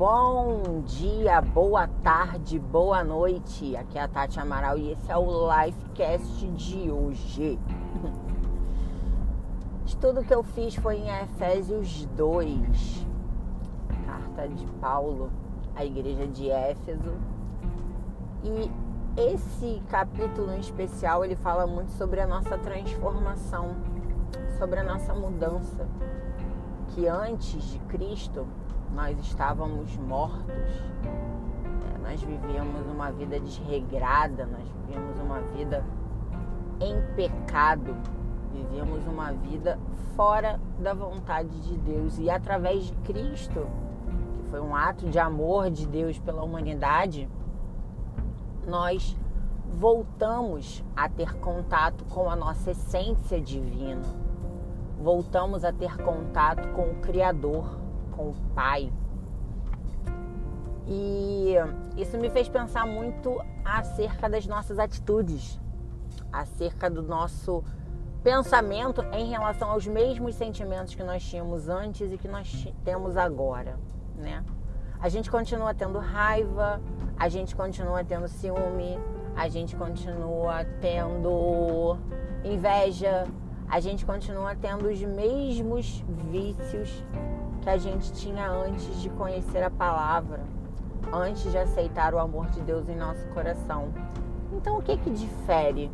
Bom dia, boa tarde, boa noite. Aqui é a Tati Amaral e esse é o Lifecast de hoje. Estudo que eu fiz foi em Efésios 2, carta de Paulo à igreja de Éfeso. E esse capítulo em especial ele fala muito sobre a nossa transformação, sobre a nossa mudança, que antes de Cristo nós estávamos mortos, é, nós vivíamos uma vida desregrada, nós vivíamos uma vida em pecado, vivíamos uma vida fora da vontade de Deus. E através de Cristo, que foi um ato de amor de Deus pela humanidade, nós voltamos a ter contato com a nossa essência divina. Voltamos a ter contato com o Criador com o pai. E isso me fez pensar muito acerca das nossas atitudes, acerca do nosso pensamento em relação aos mesmos sentimentos que nós tínhamos antes e que nós temos agora, né? A gente continua tendo raiva, a gente continua tendo ciúme, a gente continua tendo inveja, a gente continua tendo os mesmos vícios que a gente tinha antes de conhecer a palavra, antes de aceitar o amor de Deus em nosso coração. Então, o que que difere,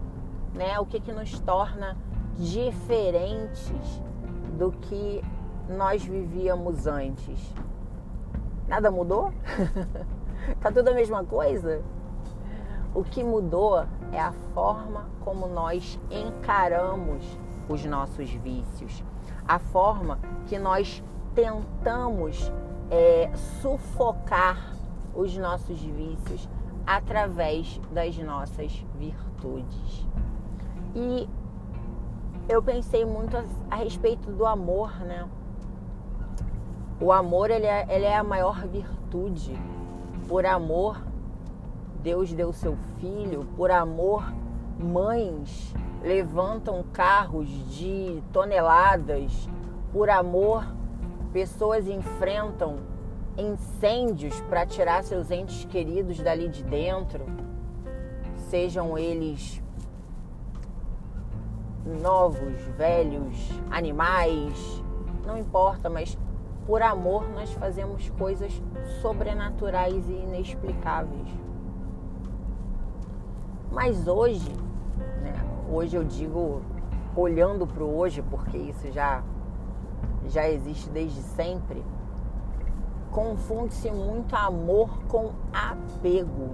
né? O que que nos torna diferentes do que nós vivíamos antes? Nada mudou? tá tudo a mesma coisa? O que mudou é a forma como nós encaramos os nossos vícios, a forma que nós tentamos é, sufocar os nossos vícios através das nossas virtudes. E eu pensei muito a, a respeito do amor, né? O amor ele é, ele é a maior virtude. Por amor, Deus deu seu filho. Por amor, mães levantam carros de toneladas. Por amor, Pessoas enfrentam incêndios para tirar seus entes queridos dali de dentro, sejam eles novos, velhos, animais, não importa, mas por amor nós fazemos coisas sobrenaturais e inexplicáveis. Mas hoje, hoje eu digo olhando para o hoje, porque isso já já existe desde sempre, confunde-se muito amor com apego.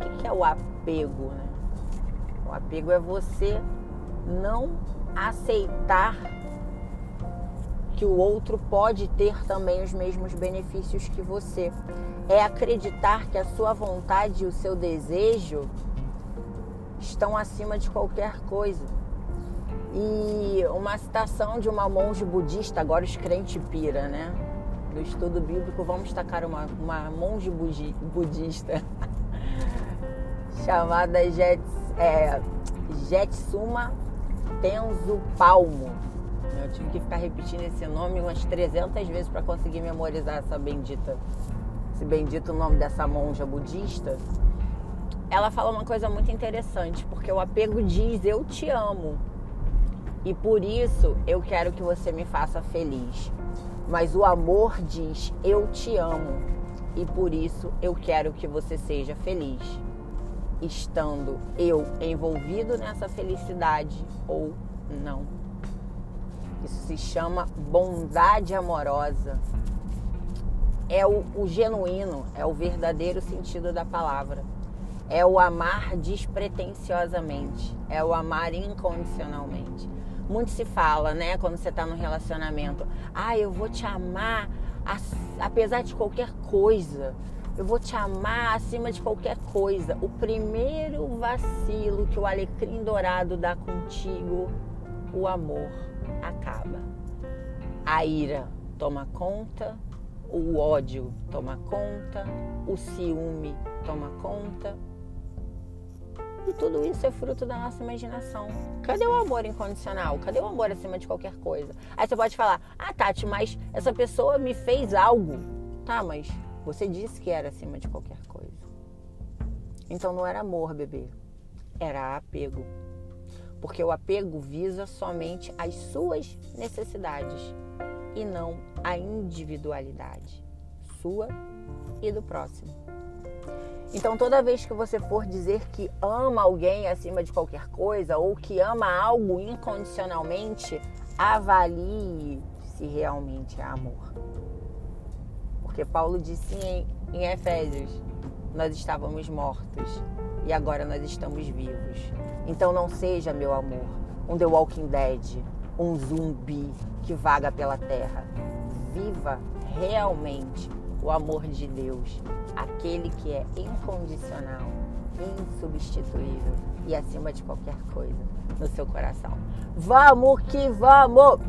O que é o apego? Né? O apego é você não aceitar que o outro pode ter também os mesmos benefícios que você. É acreditar que a sua vontade e o seu desejo estão acima de qualquer coisa. E uma citação de uma monge budista, agora os crentes pira, né? Do estudo bíblico, vamos destacar uma, uma monge budista chamada Jets, é, Jetsuma Tenzo Palmo. Eu tive que ficar repetindo esse nome umas 300 vezes para conseguir memorizar essa bendita, esse bendito nome dessa monja budista. Ela fala uma coisa muito interessante, porque o apego diz eu te amo e por isso eu quero que você me faça feliz. Mas o amor diz: Eu te amo. E por isso eu quero que você seja feliz. Estando eu envolvido nessa felicidade ou não. Isso se chama bondade amorosa. É o, o genuíno, é o verdadeiro sentido da palavra. É o amar despretensiosamente, é o amar incondicionalmente. Muito se fala, né, quando você está num relacionamento. Ah, eu vou te amar apesar de qualquer coisa. Eu vou te amar acima de qualquer coisa. O primeiro vacilo que o alecrim dourado dá contigo, o amor acaba. A ira toma conta, o ódio toma conta, o ciúme toma conta. E tudo isso é fruto da nossa imaginação. Cadê o amor incondicional? Cadê o amor acima de qualquer coisa? Aí você pode falar: Ah, Tati, mas essa pessoa me fez algo. Tá, mas você disse que era acima de qualquer coisa. Então não era amor, bebê. Era apego. Porque o apego visa somente as suas necessidades e não a individualidade sua e do próximo. Então, toda vez que você for dizer que ama alguém acima de qualquer coisa ou que ama algo incondicionalmente, avalie se realmente é amor. Porque Paulo disse em, em Efésios: nós estávamos mortos e agora nós estamos vivos. Então, não seja, meu amor, um The Walking Dead, um zumbi que vaga pela terra. Viva realmente o amor de Deus, aquele que é incondicional, insubstituível e acima de qualquer coisa no seu coração. Vamos que vamos!